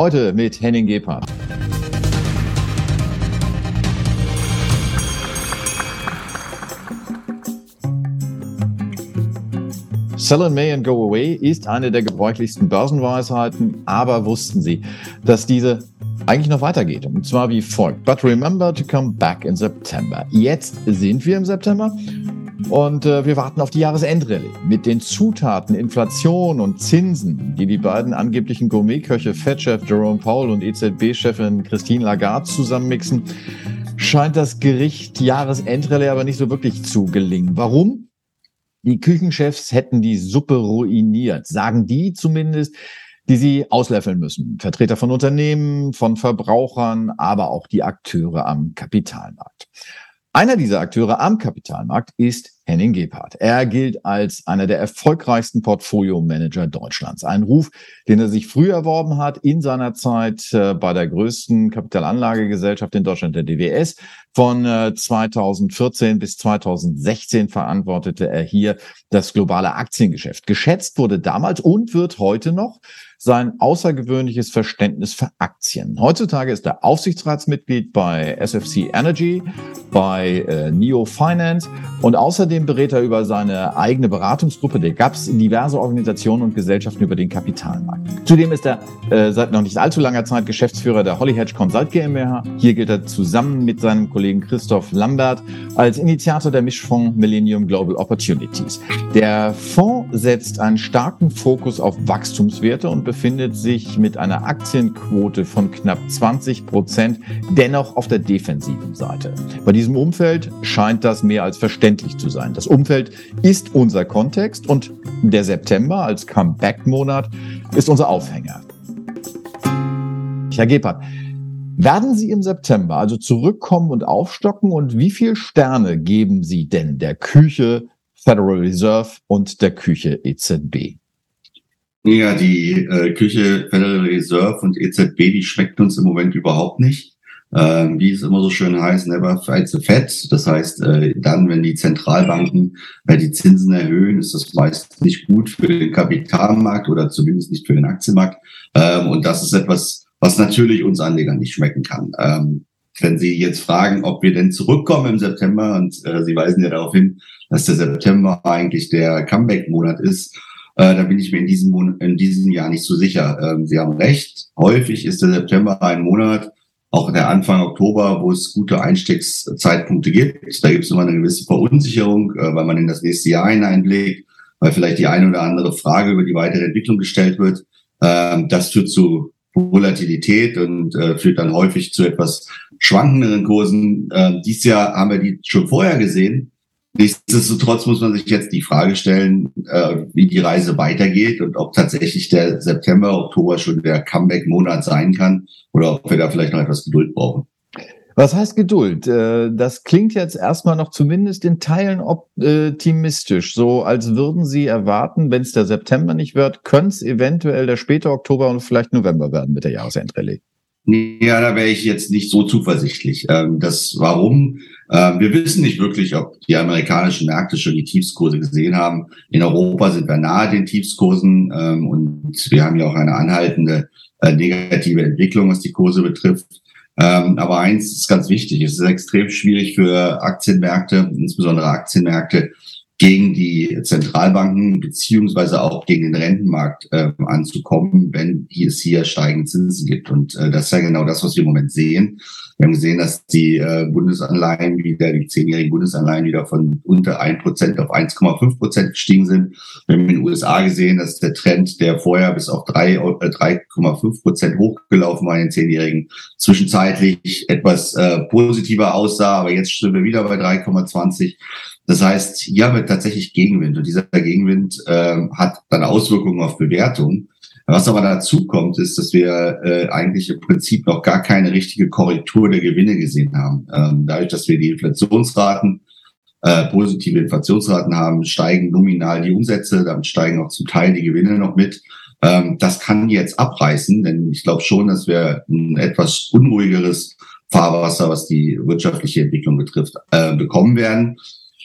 Heute mit Henning Gebhardt. Sell in May and Go Away ist eine der gebräuchlichsten Börsenweisheiten, aber wussten Sie, dass diese eigentlich noch weitergeht. Und zwar wie folgt. But remember to come back in September. Jetzt sind wir im September und äh, wir warten auf die Jahresendrallye mit den Zutaten, Inflation und Zinsen, die die beiden angeblichen Gourmetköche, Fed-Chef Jerome Powell und EZB-Chefin Christine Lagarde zusammenmixen, scheint das Gericht Jahresendrallye aber nicht so wirklich zu gelingen. Warum? Die Küchenchefs hätten die Suppe ruiniert, sagen die zumindest, die sie auslöffeln müssen. Vertreter von Unternehmen, von Verbrauchern, aber auch die Akteure am Kapitalmarkt. Einer dieser Akteure am Kapitalmarkt ist Henning Gebhardt. Er gilt als einer der erfolgreichsten Portfolio-Manager Deutschlands. Ein Ruf, den er sich früh erworben hat in seiner Zeit äh, bei der größten Kapitalanlagegesellschaft in Deutschland, der DWS. Von 2014 äh, bis 2016 verantwortete er hier das globale Aktiengeschäft. Geschätzt wurde damals und wird heute noch sein außergewöhnliches Verständnis für Aktien. Heutzutage ist er Aufsichtsratsmitglied bei SFC Energy, bei äh, Neo Finance und außerdem berät er über seine eigene Beratungsgruppe der GAPS diverse Organisationen und Gesellschaften über den Kapitalmarkt. Zudem ist er äh, seit noch nicht allzu langer Zeit Geschäftsführer der Holly Hedge Consult GmbH. Hier gilt er zusammen mit seinem Kollegen Christoph Lambert als Initiator der Mischfonds Millennium Global Opportunities. Der Fonds setzt einen starken Fokus auf Wachstumswerte und befindet sich mit einer Aktienquote von knapp 20 Prozent dennoch auf der defensiven Seite. Bei diesem Umfeld scheint das mehr als verständlich zu sein. Das Umfeld ist unser Kontext und der September als Comeback-Monat ist unser Aufhänger. Herr Gebhardt, werden Sie im September also zurückkommen und aufstocken und wie viel Sterne geben Sie denn der Küche Federal Reserve und der Küche EZB? Ja, die äh, Küche Federal Reserve und EZB, die schmeckt uns im Moment überhaupt nicht. Ähm, wie es immer so schön heißt, never fight the Fed. Das heißt, äh, dann, wenn die Zentralbanken äh, die Zinsen erhöhen, ist das meist nicht gut für den Kapitalmarkt oder zumindest nicht für den Aktienmarkt. Ähm, und das ist etwas, was natürlich uns Anlegern nicht schmecken kann. Ähm, wenn Sie jetzt fragen, ob wir denn zurückkommen im September, und äh, Sie weisen ja darauf hin, dass der September eigentlich der Comeback-Monat ist, äh, da bin ich mir in diesem, Monat, in diesem Jahr nicht so sicher. Ähm, Sie haben recht. Häufig ist der September ein Monat, auch der Anfang Oktober, wo es gute Einstiegszeitpunkte gibt. Da gibt es immer eine gewisse Verunsicherung, äh, weil man in das nächste Jahr hineinblickt, weil vielleicht die eine oder andere Frage über die weitere Entwicklung gestellt wird. Ähm, das führt zu Volatilität und äh, führt dann häufig zu etwas schwankenderen Kursen. Ähm, dieses Jahr haben wir die schon vorher gesehen. Nichtsdestotrotz muss man sich jetzt die Frage stellen, äh, wie die Reise weitergeht und ob tatsächlich der September, Oktober schon der Comeback-Monat sein kann oder ob wir da vielleicht noch etwas Geduld brauchen. Was heißt Geduld? Äh, das klingt jetzt erstmal noch zumindest in Teilen optimistisch, so als würden Sie erwarten, wenn es der September nicht wird, könnte es eventuell der späte Oktober und vielleicht November werden mit der Jahresendrallye. Ja, da wäre ich jetzt nicht so zuversichtlich. Ähm, das warum? Ähm, wir wissen nicht wirklich, ob die amerikanischen Märkte schon die Tiefskurse gesehen haben. In Europa sind wir nahe den Tiefskursen ähm, und wir haben ja auch eine anhaltende äh, negative Entwicklung, was die Kurse betrifft. aber eins ist ganz wichtig. Es ist extrem schwierig für Aktienmärkte, insbesondere Aktienmärkte, gegen die Zentralbanken beziehungsweise auch gegen den Rentenmarkt äh, anzukommen, wenn es hier steigende Zinsen gibt. Und äh, das ist ja genau das, was wir im Moment sehen. Wir haben gesehen, dass die äh, Bundesanleihen wieder, die zehnjährigen Bundesanleihen wieder von unter ein Prozent auf 1,5 Prozent gestiegen sind. Wir haben in den USA gesehen, dass der Trend, der vorher bis auf 3,5 äh, Prozent hochgelaufen war in den zehnjährigen, zwischenzeitlich etwas äh, positiver aussah, aber jetzt sind wir wieder bei 3,20. Das heißt, hier haben wir tatsächlich Gegenwind und dieser Gegenwind äh, hat dann Auswirkungen auf Bewertung. Was aber dazu kommt, ist, dass wir äh, eigentlich im Prinzip noch gar keine richtige Korrektur der Gewinne gesehen haben. Ähm, dadurch, dass wir die Inflationsraten, äh, positive Inflationsraten haben, steigen nominal die Umsätze, damit steigen auch zum Teil die Gewinne noch mit. Ähm, das kann jetzt abreißen, denn ich glaube schon, dass wir ein etwas unruhigeres Fahrwasser, was die wirtschaftliche Entwicklung betrifft, äh, bekommen werden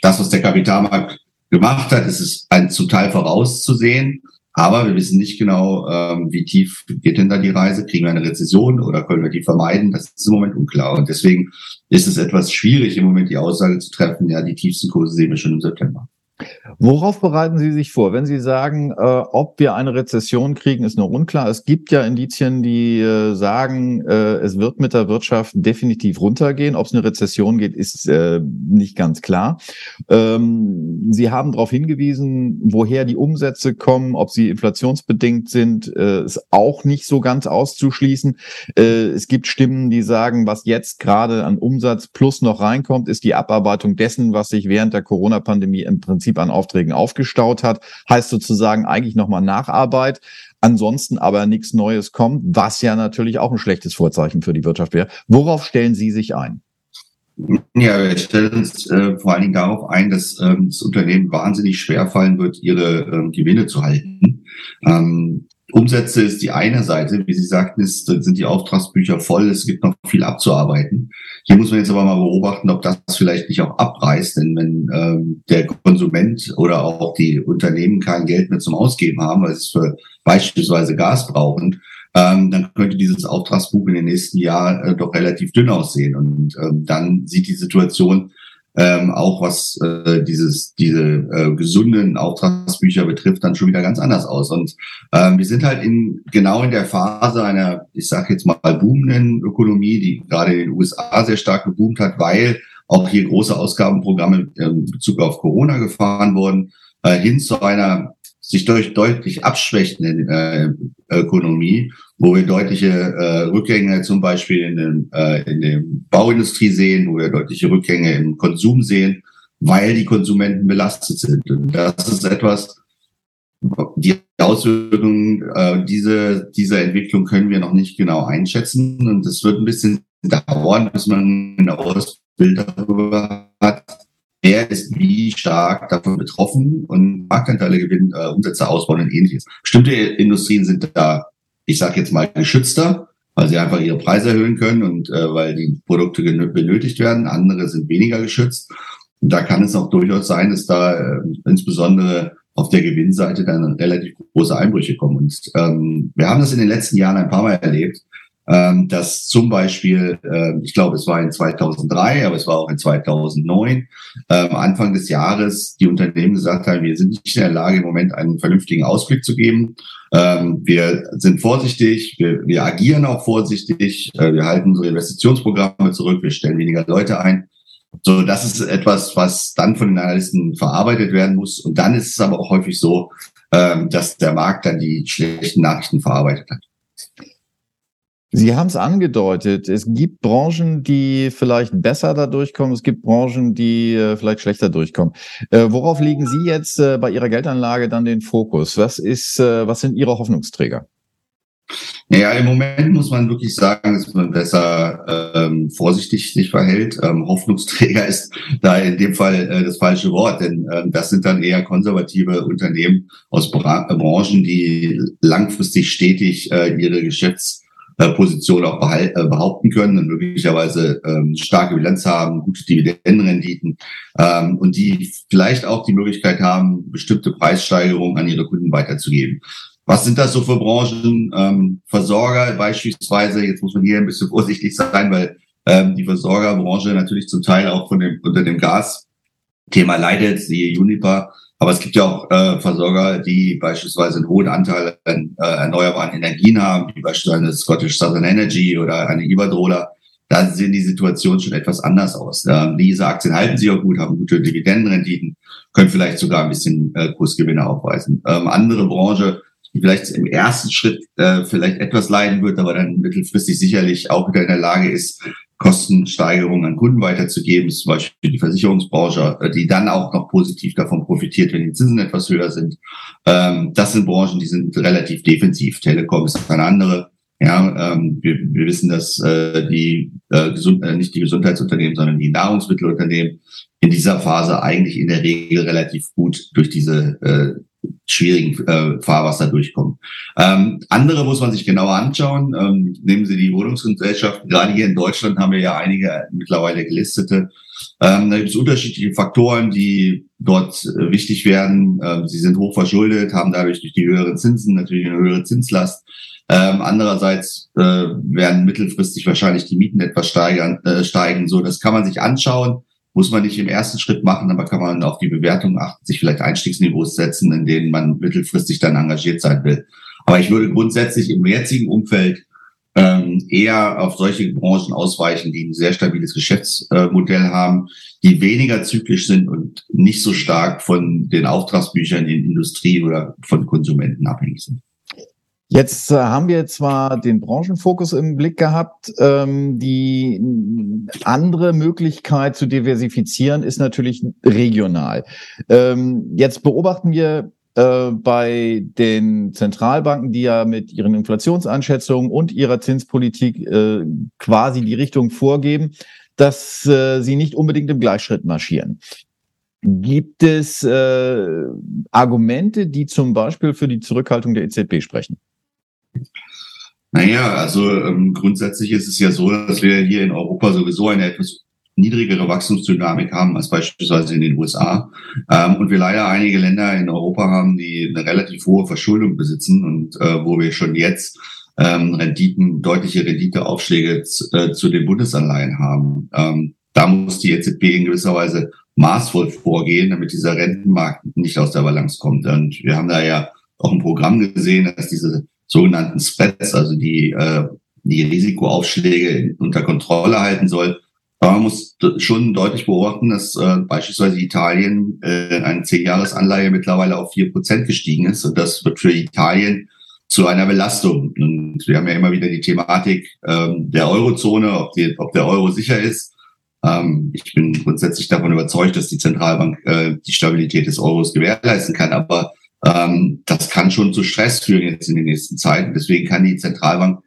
das, was der Kapitalmarkt gemacht hat, ist es ein zum Teil vorauszusehen. Aber wir wissen nicht genau, ähm, wie tief geht denn da die Reise? Kriegen wir eine Rezession oder können wir die vermeiden? Das ist im Moment unklar. Und deswegen ist es etwas schwierig, im Moment die Aussage zu treffen, ja, die tiefsten Kurse sehen wir schon im September. Worauf bereiten Sie sich vor, wenn Sie sagen, äh, ob wir eine Rezession kriegen, ist noch unklar. Es gibt ja Indizien, die äh, sagen, äh, es wird mit der Wirtschaft definitiv runtergehen. Ob es eine Rezession geht, ist äh, nicht ganz klar. Ähm, Sie haben darauf hingewiesen, woher die Umsätze kommen, ob sie inflationsbedingt sind, äh, ist auch nicht so ganz auszuschließen. Äh, es gibt Stimmen, die sagen, was jetzt gerade an Umsatz plus noch reinkommt, ist die Abarbeitung dessen, was sich während der Corona-Pandemie im Prinzip Prinzip an Aufträgen aufgestaut hat. Heißt sozusagen eigentlich nochmal Nacharbeit. Ansonsten aber nichts Neues kommt, was ja natürlich auch ein schlechtes Vorzeichen für die Wirtschaft wäre. Worauf stellen Sie sich ein? Ja, wir stellen uns äh, vor allen Dingen darauf ein, dass ähm, das Unternehmen wahnsinnig schwer fallen wird, ihre ähm, Gewinne zu halten. Ähm, Umsätze ist die eine Seite. Wie Sie sagten, ist, sind die Auftragsbücher voll. Es gibt noch viel abzuarbeiten. Hier muss man jetzt aber mal beobachten, ob das vielleicht nicht auch abreißt. Denn wenn ähm, der Konsument oder auch die Unternehmen kein Geld mehr zum Ausgeben haben, weil sie für beispielsweise Gas brauchen, ähm, dann könnte dieses Auftragsbuch in den nächsten Jahren äh, doch relativ dünn aussehen. Und ähm, dann sieht die Situation ähm, auch was äh, dieses diese äh, gesunden Auftragsbücher betrifft, dann schon wieder ganz anders aus. Und ähm, wir sind halt in genau in der Phase einer, ich sage jetzt mal boomenden Ökonomie, die gerade in den USA sehr stark geboomt hat, weil auch hier große Ausgabenprogramme in Bezug auf Corona gefahren wurden, äh, hin zu einer sich durch deutlich abschwächende äh, Ökonomie, wo wir deutliche äh, Rückgänge zum Beispiel in, den, äh, in der Bauindustrie sehen, wo wir deutliche Rückgänge im Konsum sehen, weil die Konsumenten belastet sind. Und das ist etwas, die Auswirkungen äh, diese, dieser Entwicklung können wir noch nicht genau einschätzen. Und es wird ein bisschen dauern, bis man ein Ausbild darüber hat, wer ist wie stark davon betroffen und Marktanteile gewinnen, äh, Umsätze ausbauen und ähnliches. Bestimmte Industrien sind da, ich sage jetzt mal, geschützter, weil sie einfach ihre Preise erhöhen können und äh, weil die Produkte benötigt werden. Andere sind weniger geschützt. Und da kann es auch durchaus sein, dass da äh, insbesondere auf der Gewinnseite dann relativ große Einbrüche kommen. Und ähm, wir haben das in den letzten Jahren ein paar Mal erlebt, ähm, dass zum Beispiel, äh, ich glaube, es war in 2003, aber es war auch in 2009, ähm, Anfang des Jahres, die Unternehmen gesagt haben, wir sind nicht in der Lage, im Moment einen vernünftigen Ausblick zu geben. Ähm, wir sind vorsichtig, wir, wir agieren auch vorsichtig, äh, wir halten unsere Investitionsprogramme zurück, wir stellen weniger Leute ein. So, das ist etwas, was dann von den Analysten verarbeitet werden muss. Und dann ist es aber auch häufig so, ähm, dass der Markt dann die schlechten Nachrichten verarbeitet hat. Sie haben es angedeutet. Es gibt Branchen, die vielleicht besser da durchkommen. Es gibt Branchen, die äh, vielleicht schlechter durchkommen. Äh, worauf legen Sie jetzt äh, bei Ihrer Geldanlage dann den Fokus? Was ist, äh, was sind Ihre Hoffnungsträger? Naja, im Moment muss man wirklich sagen, dass man besser ähm, vorsichtig sich verhält. Ähm, Hoffnungsträger ist da in dem Fall äh, das falsche Wort, denn ähm, das sind dann eher konservative Unternehmen aus Bra Branchen, die langfristig stetig äh, ihre Geschäfts äh, Position auch äh, behaupten können und möglicherweise ähm, starke Bilanz haben, gute Dividendenrenditen ähm, und die vielleicht auch die Möglichkeit haben, bestimmte Preissteigerungen an ihre Kunden weiterzugeben. Was sind das so für Branchen? Ähm, Versorger beispielsweise, jetzt muss man hier ein bisschen vorsichtig sein, weil ähm, die Versorgerbranche natürlich zum Teil auch von dem, unter dem Gas-Thema leidet, siehe Uniper, aber es gibt ja auch äh, Versorger, die beispielsweise einen hohen Anteil an äh, erneuerbaren Energien haben, wie beispielsweise Scottish Southern Energy oder eine Iberdrola. Da sehen die Situationen schon etwas anders aus. Ähm, diese Aktien halten sich auch gut, haben gute Dividendenrenditen, können vielleicht sogar ein bisschen äh, Kursgewinne aufweisen. Ähm, andere Branche, die vielleicht im ersten Schritt äh, vielleicht etwas leiden wird, aber dann mittelfristig sicherlich auch wieder in der Lage ist, Kostensteigerungen an Kunden weiterzugeben, zum Beispiel die Versicherungsbranche, äh, die dann auch noch positiv davon profitiert, wenn die Zinsen etwas höher sind. Ähm, das sind Branchen, die sind relativ defensiv. Telekom ist eine andere. Ja, ähm, wir, wir wissen, dass äh, die äh, gesund, nicht die Gesundheitsunternehmen, sondern die Nahrungsmittelunternehmen in dieser Phase eigentlich in der Regel relativ gut durch diese schwierigen äh, Fahrwasser durchkommen. Ähm, andere muss man sich genauer anschauen. Ähm, nehmen Sie die Wohnungsgesellschaften. Gerade hier in Deutschland haben wir ja einige mittlerweile gelistete. Ähm, da gibt es unterschiedliche Faktoren, die dort äh, wichtig werden. Ähm, sie sind hoch verschuldet, haben dadurch durch die höheren Zinsen natürlich eine höhere Zinslast. Ähm, andererseits äh, werden mittelfristig wahrscheinlich die Mieten etwas steigern, äh, steigen. So, das kann man sich anschauen. Muss man nicht im ersten Schritt machen, aber kann man auf die Bewertung achten, sich vielleicht Einstiegsniveaus setzen, in denen man mittelfristig dann engagiert sein will. Aber ich würde grundsätzlich im jetzigen Umfeld ähm, eher auf solche Branchen ausweichen, die ein sehr stabiles Geschäftsmodell haben, die weniger zyklisch sind und nicht so stark von den Auftragsbüchern in Industrie oder von Konsumenten abhängig sind. Jetzt äh, haben wir zwar den Branchenfokus im Blick gehabt. Ähm, die andere Möglichkeit zu diversifizieren ist natürlich regional. Ähm, jetzt beobachten wir äh, bei den Zentralbanken, die ja mit ihren Inflationseinschätzungen und ihrer Zinspolitik äh, quasi die Richtung vorgeben, dass sie nicht unbedingt im Gleichschritt marschieren. Gibt es Argumente, die zum Beispiel für die Zurückhaltung der EZB sprechen? Naja, also ähm, grundsätzlich ist es ja so, dass wir hier in Europa sowieso eine etwas niedrigere Wachstumsdynamik haben als beispielsweise in den USA. Ähm, und wir leider einige Länder in Europa haben, die eine relativ hohe Verschuldung besitzen und äh, wo wir schon jetzt ähm, Renditen, deutliche Renditeaufschläge äh, zu den Bundesanleihen haben. Ähm, da muss die EZB in gewisser Weise maßvoll vorgehen, damit dieser Rentenmarkt nicht aus der Balance kommt. Und wir haben da ja auch ein Programm gesehen, dass diese sogenannten Spreads, also die, äh, die Risikoaufschläge unter Kontrolle halten soll. Aber man muss schon deutlich beobachten, dass äh, beispielsweise Italien äh, eine 10-Jahres-Anleihe mittlerweile auf 4% gestiegen ist. Und das wird für Italien zu einer Belastung. Und wir haben ja immer wieder die Thematik ähm, der Eurozone, ob, die, ob der Euro sicher ist. Ähm, ich bin grundsätzlich davon überzeugt, dass die Zentralbank äh, die Stabilität des Euros gewährleisten kann. Aber ähm, das kann schon zu Stress führen jetzt in den nächsten Zeiten. Deswegen kann die Zentralbank,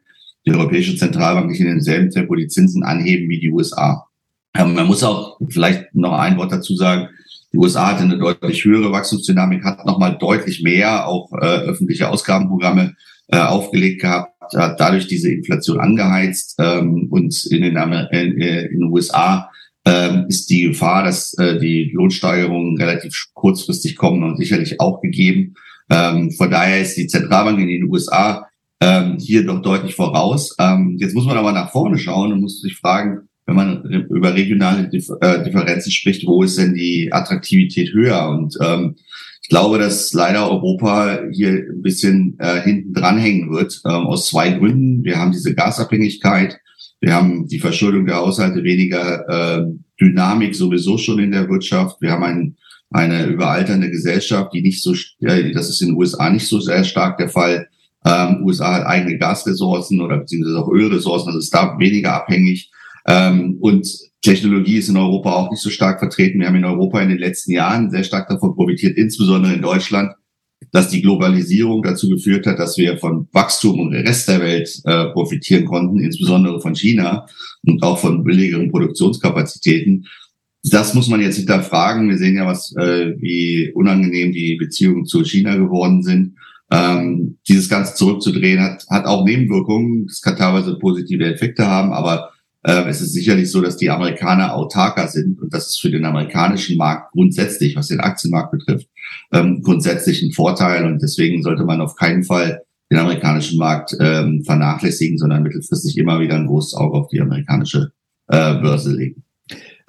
die Europäische Zentralbank nicht in demselben Tempo die Zinsen anheben wie die USA. Ähm, man muss auch vielleicht noch ein Wort dazu sagen. Die USA hatte eine deutlich höhere Wachstumsdynamik, hat nochmal deutlich mehr auch äh, öffentliche Ausgabenprogramme äh, aufgelegt gehabt, hat dadurch diese Inflation angeheizt ähm, und in den, in, äh, in den USA ähm, ist die Gefahr, dass äh, die Lohnsteigerungen relativ kurzfristig kommen und sicherlich auch gegeben. Ähm, von daher ist die Zentralbank in den USA ähm, hier doch deutlich voraus. Ähm, jetzt muss man aber nach vorne schauen und muss sich fragen, wenn man über regionale äh, Differenzen spricht, wo ist denn die Attraktivität höher? Und ähm, ich glaube, dass leider Europa hier ein bisschen äh, hinten dranhängen wird, ähm, aus zwei Gründen. Wir haben diese Gasabhängigkeit wir haben die Verschuldung der Haushalte weniger äh, Dynamik sowieso schon in der Wirtschaft. Wir haben ein, eine überalternde Gesellschaft, die nicht so, äh, das ist in den USA nicht so sehr stark der Fall. Ähm, USA hat eigene Gasressourcen oder beziehungsweise auch Ölressourcen, also ist da weniger abhängig. Ähm, und Technologie ist in Europa auch nicht so stark vertreten. Wir haben in Europa in den letzten Jahren sehr stark davon profitiert, insbesondere in Deutschland, dass die Globalisierung dazu geführt hat, dass wir von Wachstum und Rest der Welt äh, profitieren konnten, insbesondere von China und auch von billigeren Produktionskapazitäten. Das muss man jetzt hinterfragen. Wir sehen ja, was äh, wie unangenehm die Beziehungen zu China geworden sind. Ähm, dieses Ganze zurückzudrehen hat, hat auch Nebenwirkungen. Es kann teilweise positive Effekte haben, aber äh, es ist sicherlich so, dass die Amerikaner autarker sind und das ist für den amerikanischen Markt grundsätzlich, was den Aktienmarkt betrifft, ähm, grundsätzlich ein Vorteil und deswegen sollte man auf keinen Fall den amerikanischen Markt ähm, vernachlässigen, sondern mittelfristig immer wieder ein großes Auge auf die amerikanische äh, Börse legen.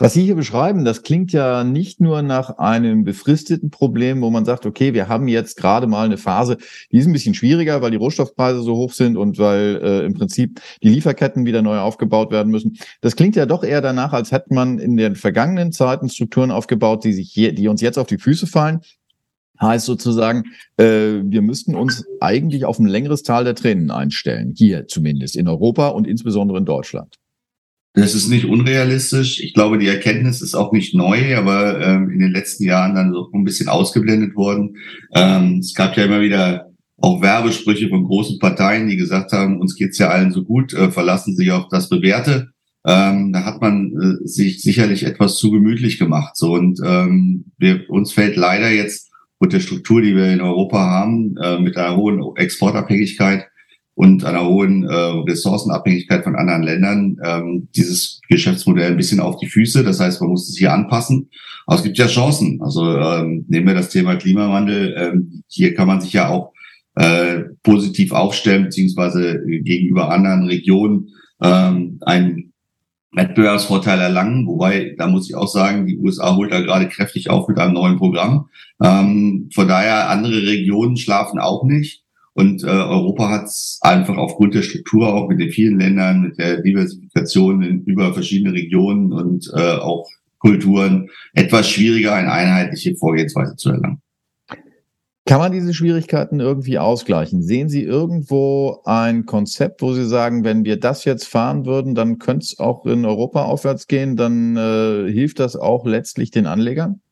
Was Sie hier beschreiben, das klingt ja nicht nur nach einem befristeten Problem, wo man sagt, okay, wir haben jetzt gerade mal eine Phase, die ist ein bisschen schwieriger, weil die Rohstoffpreise so hoch sind und weil äh, im Prinzip die Lieferketten wieder neu aufgebaut werden müssen. Das klingt ja doch eher danach, als hätte man in den vergangenen Zeiten Strukturen aufgebaut, die sich hier, die uns jetzt auf die Füße fallen. Heißt sozusagen, äh, wir müssten uns eigentlich auf ein längeres Tal der Tränen einstellen, hier zumindest in Europa und insbesondere in Deutschland. Das ist nicht unrealistisch. Ich glaube, die Erkenntnis ist auch nicht neu, aber ähm, in den letzten Jahren dann so ein bisschen ausgeblendet worden. Ähm, es gab ja immer wieder auch Werbesprüche von großen Parteien, die gesagt haben, uns geht's ja allen so gut, äh, verlassen Sie auf das Bewährte. Ähm, da hat man äh, sich sicherlich etwas zu gemütlich gemacht. So und ähm, wir, uns fällt leider jetzt und der Struktur, die wir in Europa haben, äh, mit einer hohen Exportabhängigkeit und einer hohen äh, Ressourcenabhängigkeit von anderen Ländern, ähm, dieses Geschäftsmodell ein bisschen auf die Füße. Das heißt, man muss es hier anpassen. Aber es gibt ja Chancen. Also ähm, nehmen wir das Thema Klimawandel. Ähm, hier kann man sich ja auch äh, positiv aufstellen, beziehungsweise gegenüber anderen Regionen ähm, einen Wettbewerbsvorteil erlangen. Wobei, da muss ich auch sagen, die USA holt da gerade kräftig auf mit einem neuen Programm. Ähm, von daher, andere Regionen schlafen auch nicht. Und äh, Europa hat es einfach aufgrund der Struktur, auch mit den vielen Ländern, mit der Diversifikation in, über verschiedene Regionen und äh, auch Kulturen, etwas schwieriger, eine einheitliche Vorgehensweise zu erlangen. Kann man diese Schwierigkeiten irgendwie ausgleichen? Sehen Sie irgendwo ein Konzept, wo Sie sagen, wenn wir das jetzt fahren würden, dann könnte es auch in Europa aufwärts gehen, dann äh, hilft das auch letztlich den Anlegern?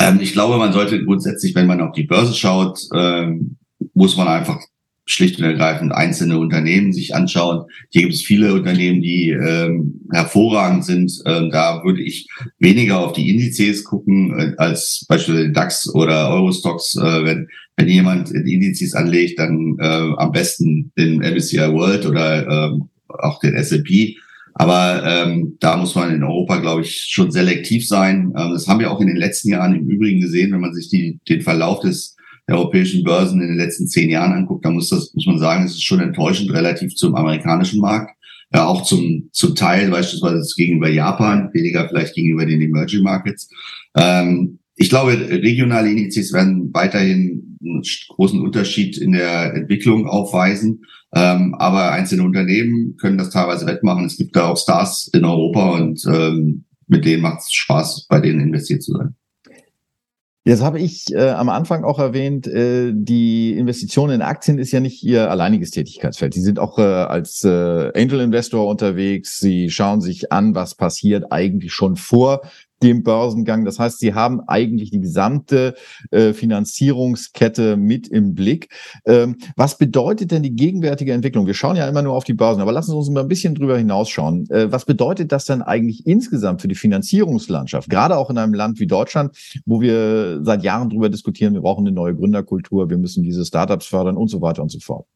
Ähm, ich glaube, man sollte grundsätzlich, wenn man auf die Börse schaut, ähm, muss man einfach schlicht und ergreifend einzelne Unternehmen sich anschauen. Hier gibt es viele Unternehmen, die ähm, hervorragend sind. Ähm, da würde ich weniger auf die Indizes gucken äh, als beispielsweise DAX oder Eurostox. Äh, wenn, wenn jemand Indizes anlegt, dann äh, am besten den MSCI World oder ähm, auch den S&P. Aber ähm, da muss man in Europa, glaube ich, schon selektiv sein. Ähm, das haben wir auch in den letzten Jahren im Übrigen gesehen, wenn man sich die, den Verlauf des europäischen Börsen in den letzten zehn Jahren anguckt, dann muss das, muss man sagen, es ist schon enttäuschend relativ zum amerikanischen Markt. Ja, auch zum, zum Teil beispielsweise gegenüber Japan, weniger vielleicht gegenüber den Emerging Markets. Ähm, ich glaube, regionale Indizes werden weiterhin einen großen Unterschied in der Entwicklung aufweisen. Ähm, aber einzelne Unternehmen können das teilweise wettmachen. Es gibt da auch Stars in Europa und ähm, mit denen macht es Spaß, bei denen investiert zu sein. Jetzt habe ich äh, am Anfang auch erwähnt, äh, die Investition in Aktien ist ja nicht Ihr alleiniges Tätigkeitsfeld. Sie sind auch äh, als äh, Angel Investor unterwegs. Sie schauen sich an, was passiert eigentlich schon vor dem Börsengang. Das heißt, sie haben eigentlich die gesamte äh, Finanzierungskette mit im Blick. Ähm, was bedeutet denn die gegenwärtige Entwicklung? Wir schauen ja immer nur auf die Börsen, aber lassen Sie uns mal ein bisschen drüber hinausschauen. Äh, was bedeutet das denn eigentlich insgesamt für die Finanzierungslandschaft? Gerade auch in einem Land wie Deutschland, wo wir seit Jahren drüber diskutieren, wir brauchen eine neue Gründerkultur, wir müssen diese Startups fördern und so weiter und so fort.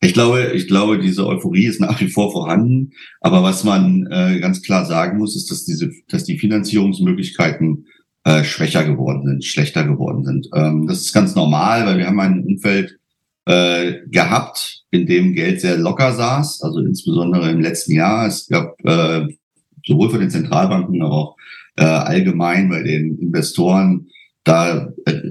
Ich glaube, ich glaube, diese Euphorie ist nach wie vor vorhanden. Aber was man äh, ganz klar sagen muss, ist, dass diese, dass die Finanzierungsmöglichkeiten äh, schwächer geworden sind, schlechter geworden sind. Ähm, das ist ganz normal, weil wir haben ein Umfeld äh, gehabt, in dem Geld sehr locker saß, also insbesondere im letzten Jahr. Es gab äh, sowohl von den Zentralbanken, aber auch äh, allgemein bei den Investoren da äh,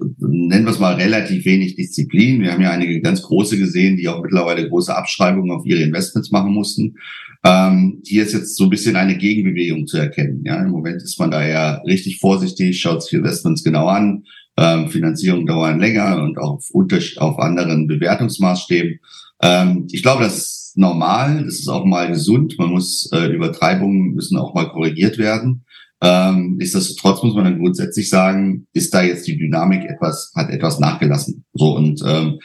nennen wir es mal relativ wenig Disziplin. Wir haben ja einige ganz große gesehen, die auch mittlerweile große Abschreibungen auf ihre Investments machen mussten. Ähm, hier ist jetzt so ein bisschen eine Gegenbewegung zu erkennen. Ja, im Moment ist man da ja richtig vorsichtig, schaut sich Investments genau an. Ähm, Finanzierung dauern länger und auf, auf anderen Bewertungsmaßstäben. Ähm, ich glaube, das ist normal. Das ist auch mal gesund. Man muss äh, Übertreibungen müssen auch mal korrigiert werden. Ähm, nichtsdestotrotz muss man dann grundsätzlich sagen, ist da jetzt die Dynamik etwas, hat etwas nachgelassen. So und ähm,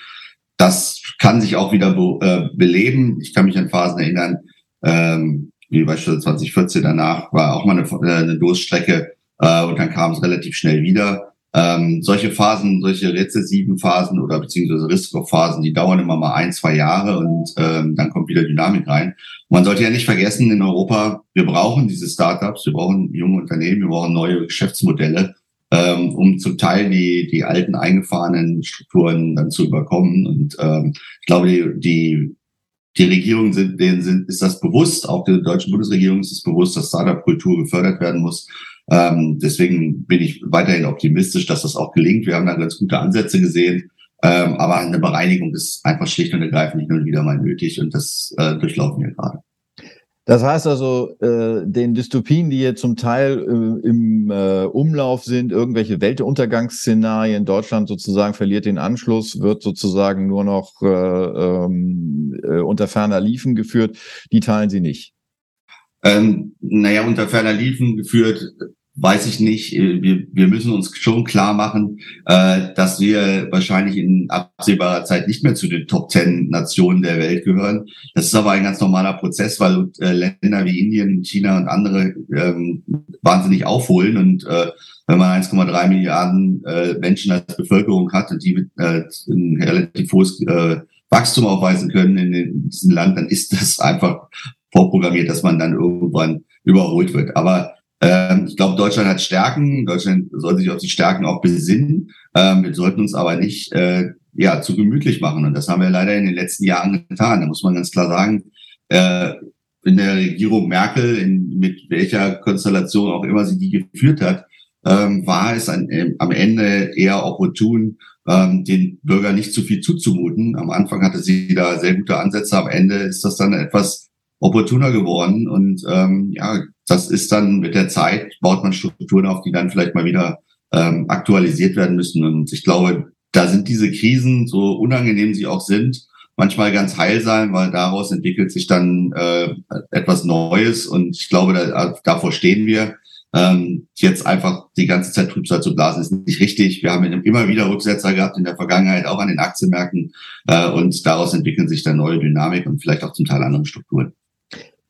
das kann sich auch wieder be äh, beleben. Ich kann mich an Phasen erinnern, ähm, wie beispielsweise 2014 danach war auch mal eine, äh, eine Durststrecke äh, und dann kam es relativ schnell wieder. Ähm, solche Phasen, solche rezessiven Phasen oder beziehungsweise Risikophasen, die dauern immer mal ein, zwei Jahre und ähm, dann kommt wieder Dynamik rein. Man sollte ja nicht vergessen, in Europa, wir brauchen diese Startups, wir brauchen junge Unternehmen, wir brauchen neue Geschäftsmodelle, ähm, um zum Teil die, die alten eingefahrenen Strukturen dann zu überkommen. Und ähm, ich glaube, die, die die Regierungen sind, denen sind, ist das bewusst, auch der deutschen Bundesregierung ist es bewusst, dass Startup-Kultur gefördert werden muss. Ähm, deswegen bin ich weiterhin optimistisch, dass das auch gelingt. Wir haben da ganz gute Ansätze gesehen. Ähm, aber eine Bereinigung ist einfach schlicht und ergreifend nicht nur wieder mal nötig und das äh, durchlaufen wir gerade. Das heißt also, äh, den Dystopien, die hier zum Teil äh, im äh, Umlauf sind, irgendwelche Weltuntergangsszenarien, Deutschland sozusagen verliert den Anschluss, wird sozusagen nur noch äh, ähm, äh, unter ferner Liefen geführt, die teilen Sie nicht. Ähm, naja, unter ferner Liefen geführt weiß ich nicht. Wir, wir müssen uns schon klar machen, äh, dass wir wahrscheinlich in absehbarer Zeit nicht mehr zu den Top Ten Nationen der Welt gehören. Das ist aber ein ganz normaler Prozess, weil äh, Länder wie Indien, China und andere ähm, wahnsinnig aufholen und äh, wenn man 1,3 Milliarden äh, Menschen als Bevölkerung hat und die äh, ein relativ hohes äh, Wachstum aufweisen können in, in diesem Land, dann ist das einfach vorprogrammiert, dass man dann irgendwann überholt wird. Aber ähm, ich glaube, Deutschland hat Stärken. Deutschland soll sich auf die Stärken auch besinnen. Ähm, wir sollten uns aber nicht äh, ja zu gemütlich machen. Und das haben wir leider in den letzten Jahren getan. Da muss man ganz klar sagen, äh, in der Regierung Merkel, in, mit welcher Konstellation auch immer sie die geführt hat, ähm, war es äh, am Ende eher opportun, den Bürgern nicht zu viel zuzumuten. Am Anfang hatte sie da sehr gute Ansätze, am Ende ist das dann etwas opportuner geworden. Und ähm, ja, das ist dann mit der Zeit, baut man Strukturen auf, die dann vielleicht mal wieder ähm, aktualisiert werden müssen. Und ich glaube, da sind diese Krisen, so unangenehm sie auch sind, manchmal ganz heilsam, weil daraus entwickelt sich dann äh, etwas Neues. Und ich glaube, da, davor stehen wir. Ähm, jetzt einfach die ganze Zeit Trübsal zu blasen, ist nicht richtig. Wir haben immer wieder Rücksetzer gehabt in der Vergangenheit, auch an den Aktienmärkten. Äh, und daraus entwickeln sich dann neue Dynamik und vielleicht auch zum Teil andere Strukturen.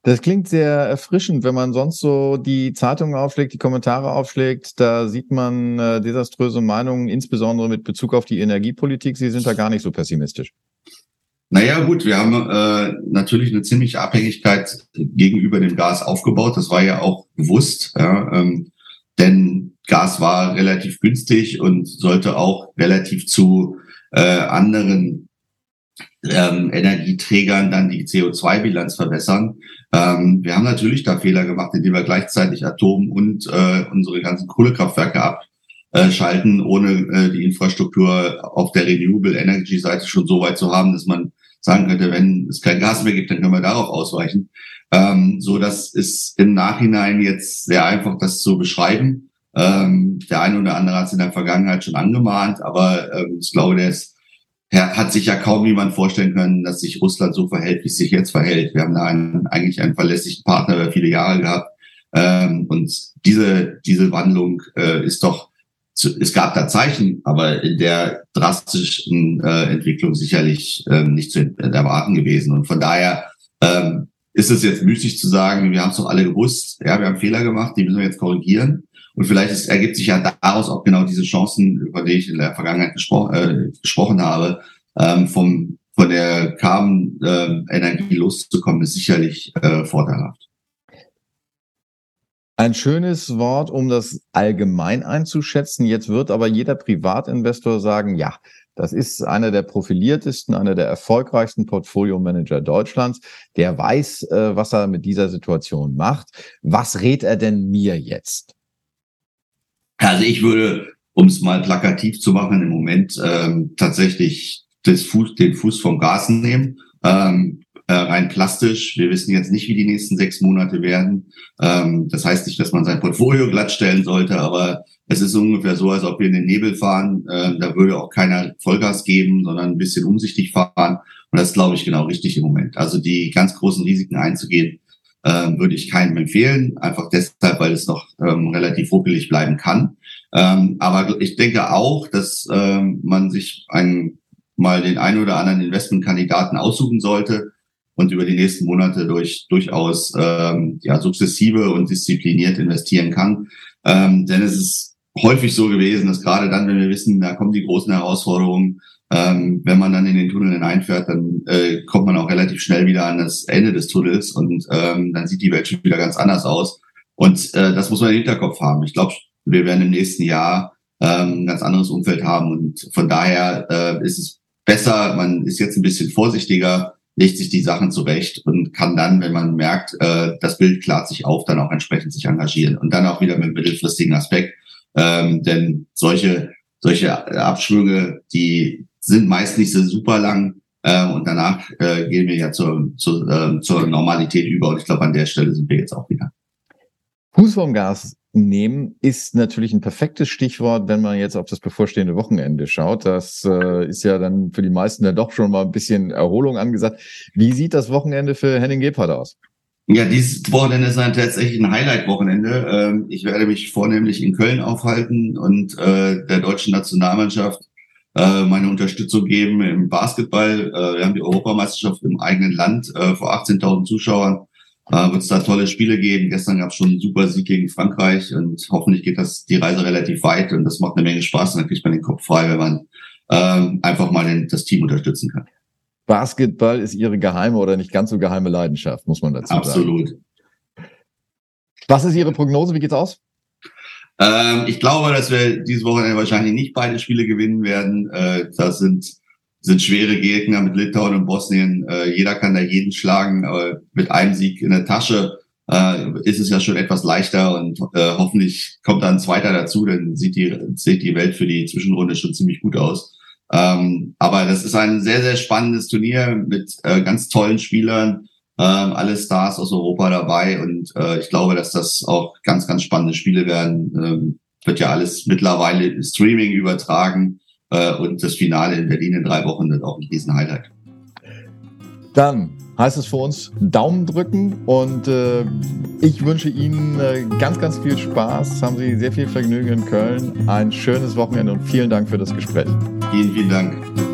Das klingt sehr erfrischend, wenn man sonst so die Zeitungen aufschlägt, die Kommentare aufschlägt. Da sieht man äh, desaströse Meinungen, insbesondere mit Bezug auf die Energiepolitik. Sie sind da gar nicht so pessimistisch. Naja, gut, wir haben äh, natürlich eine ziemliche Abhängigkeit gegenüber dem Gas aufgebaut. Das war ja auch bewusst, ja, ähm, denn Gas war relativ günstig und sollte auch relativ zu äh, anderen ähm, Energieträgern dann die CO2-Bilanz verbessern. Ähm, wir haben natürlich da Fehler gemacht, indem wir gleichzeitig Atom und äh, unsere ganzen Kohlekraftwerke abschalten, ohne äh, die Infrastruktur auf der Renewable Energy Seite schon so weit zu haben, dass man sagen könnte, wenn es kein Gas mehr gibt, dann können wir darauf ausweichen. Ähm, so, das ist im Nachhinein jetzt sehr einfach, das zu beschreiben. Ähm, der eine oder andere hat es in der Vergangenheit schon angemahnt, aber ähm, ich glaube, der ist hat sich ja kaum jemand vorstellen können, dass sich Russland so verhält, wie es sich jetzt verhält. Wir haben da einen, eigentlich einen verlässlichen Partner über viele Jahre gehabt. Ähm, und diese, diese Wandlung äh, ist doch, zu, es gab da Zeichen, aber in der drastischen äh, Entwicklung sicherlich ähm, nicht zu erwarten gewesen. Und von daher ähm, ist es jetzt müßig zu sagen, wir haben es doch alle gewusst, ja, wir haben Fehler gemacht, die müssen wir jetzt korrigieren. Und vielleicht ergibt sich ja daraus auch genau diese Chancen, über die ich in der Vergangenheit gespro äh, gesprochen habe, ähm, vom, von der Carbon-Energie äh, loszukommen, ist sicherlich äh, vorteilhaft. Ein schönes Wort, um das allgemein einzuschätzen. Jetzt wird aber jeder Privatinvestor sagen, ja, das ist einer der profiliertesten, einer der erfolgreichsten Portfolio-Manager Deutschlands. Der weiß, äh, was er mit dieser Situation macht. Was rät er denn mir jetzt? Also ich würde, um es mal plakativ zu machen, im Moment ähm, tatsächlich das Fuß, den Fuß vom Gas nehmen. Ähm, äh, rein plastisch. Wir wissen jetzt nicht, wie die nächsten sechs Monate werden. Ähm, das heißt nicht, dass man sein Portfolio glattstellen sollte, aber es ist ungefähr so, als ob wir in den Nebel fahren. Ähm, da würde auch keiner Vollgas geben, sondern ein bisschen umsichtig fahren. Und das ist, glaube ich, genau richtig im Moment. Also die ganz großen Risiken einzugehen, ähm, würde ich keinem empfehlen, einfach deshalb, weil es noch ähm, relativ ruckelig bleiben kann. Ähm, aber ich denke auch, dass ähm, man sich einen, mal den einen oder anderen Investmentkandidaten aussuchen sollte und über die nächsten Monate durch durchaus ähm, ja sukzessive und diszipliniert investieren kann. Ähm, denn es ist häufig so gewesen, dass gerade dann, wenn wir wissen, da kommen die großen Herausforderungen, ähm, wenn man dann in den Tunnel hineinfährt, dann äh, kommt man auch relativ schnell wieder an das Ende des Tunnels und ähm, dann sieht die Welt schon wieder ganz anders aus. Und äh, das muss man im Hinterkopf haben. Ich glaube, wir werden im nächsten Jahr ähm, ein ganz anderes Umfeld haben und von daher äh, ist es besser, man ist jetzt ein bisschen vorsichtiger, legt sich die Sachen zurecht und kann dann, wenn man merkt, äh, das Bild klart sich auf, dann auch entsprechend sich engagieren und dann auch wieder mit mittelfristigen Aspekt. Ähm, denn solche solche Abschwünge, die sind meist nicht so super lang äh, und danach äh, gehen wir ja zur, zur, äh, zur Normalität über und ich glaube, an der Stelle sind wir jetzt auch wieder. Fuß vom Gas nehmen ist natürlich ein perfektes Stichwort, wenn man jetzt auf das bevorstehende Wochenende schaut. Das äh, ist ja dann für die meisten ja doch schon mal ein bisschen Erholung angesagt. Wie sieht das Wochenende für Henning Gebhardt aus? Ja, dieses Wochenende ist dann tatsächlich ein Highlight-Wochenende. Ähm, ich werde mich vornehmlich in Köln aufhalten und äh, der deutschen Nationalmannschaft äh, meine Unterstützung geben im Basketball. Äh, wir haben die Europameisterschaft im eigenen Land vor 18.000 Zuschauern. Wird es da tolle Spiele geben. Gestern gab es schon einen super Sieg gegen Frankreich und hoffentlich geht das die Reise relativ weit und das macht eine Menge Spaß. Und dann kriegt man den Kopf frei, wenn man ähm, einfach mal den, das Team unterstützen kann. Basketball ist Ihre geheime oder nicht ganz so geheime Leidenschaft, muss man dazu Absolut. sagen. Absolut. Was ist Ihre Prognose? Wie geht's aus? Ähm, ich glaube, dass wir dieses Wochenende wahrscheinlich nicht beide Spiele gewinnen werden. Äh, das sind, sind schwere Gegner mit Litauen und Bosnien. Äh, jeder kann da jeden schlagen, aber mit einem Sieg in der Tasche äh, ist es ja schon etwas leichter und äh, hoffentlich kommt da ein zweiter dazu, dann sieht die, sieht die Welt für die Zwischenrunde schon ziemlich gut aus. Ähm, aber das ist ein sehr, sehr spannendes Turnier mit äh, ganz tollen Spielern, ähm, alle Stars aus Europa dabei und äh, ich glaube, dass das auch ganz, ganz spannende Spiele werden. Ähm, wird ja alles mittlerweile Streaming übertragen äh, und das Finale in Berlin in drei Wochen wird auch ein Riesen-Highlight. Dann heißt es für uns Daumen drücken und äh, ich wünsche Ihnen äh, ganz, ganz viel Spaß. Haben Sie sehr viel Vergnügen in Köln. Ein schönes Wochenende und vielen Dank für das Gespräch. Vielen, vielen Dank.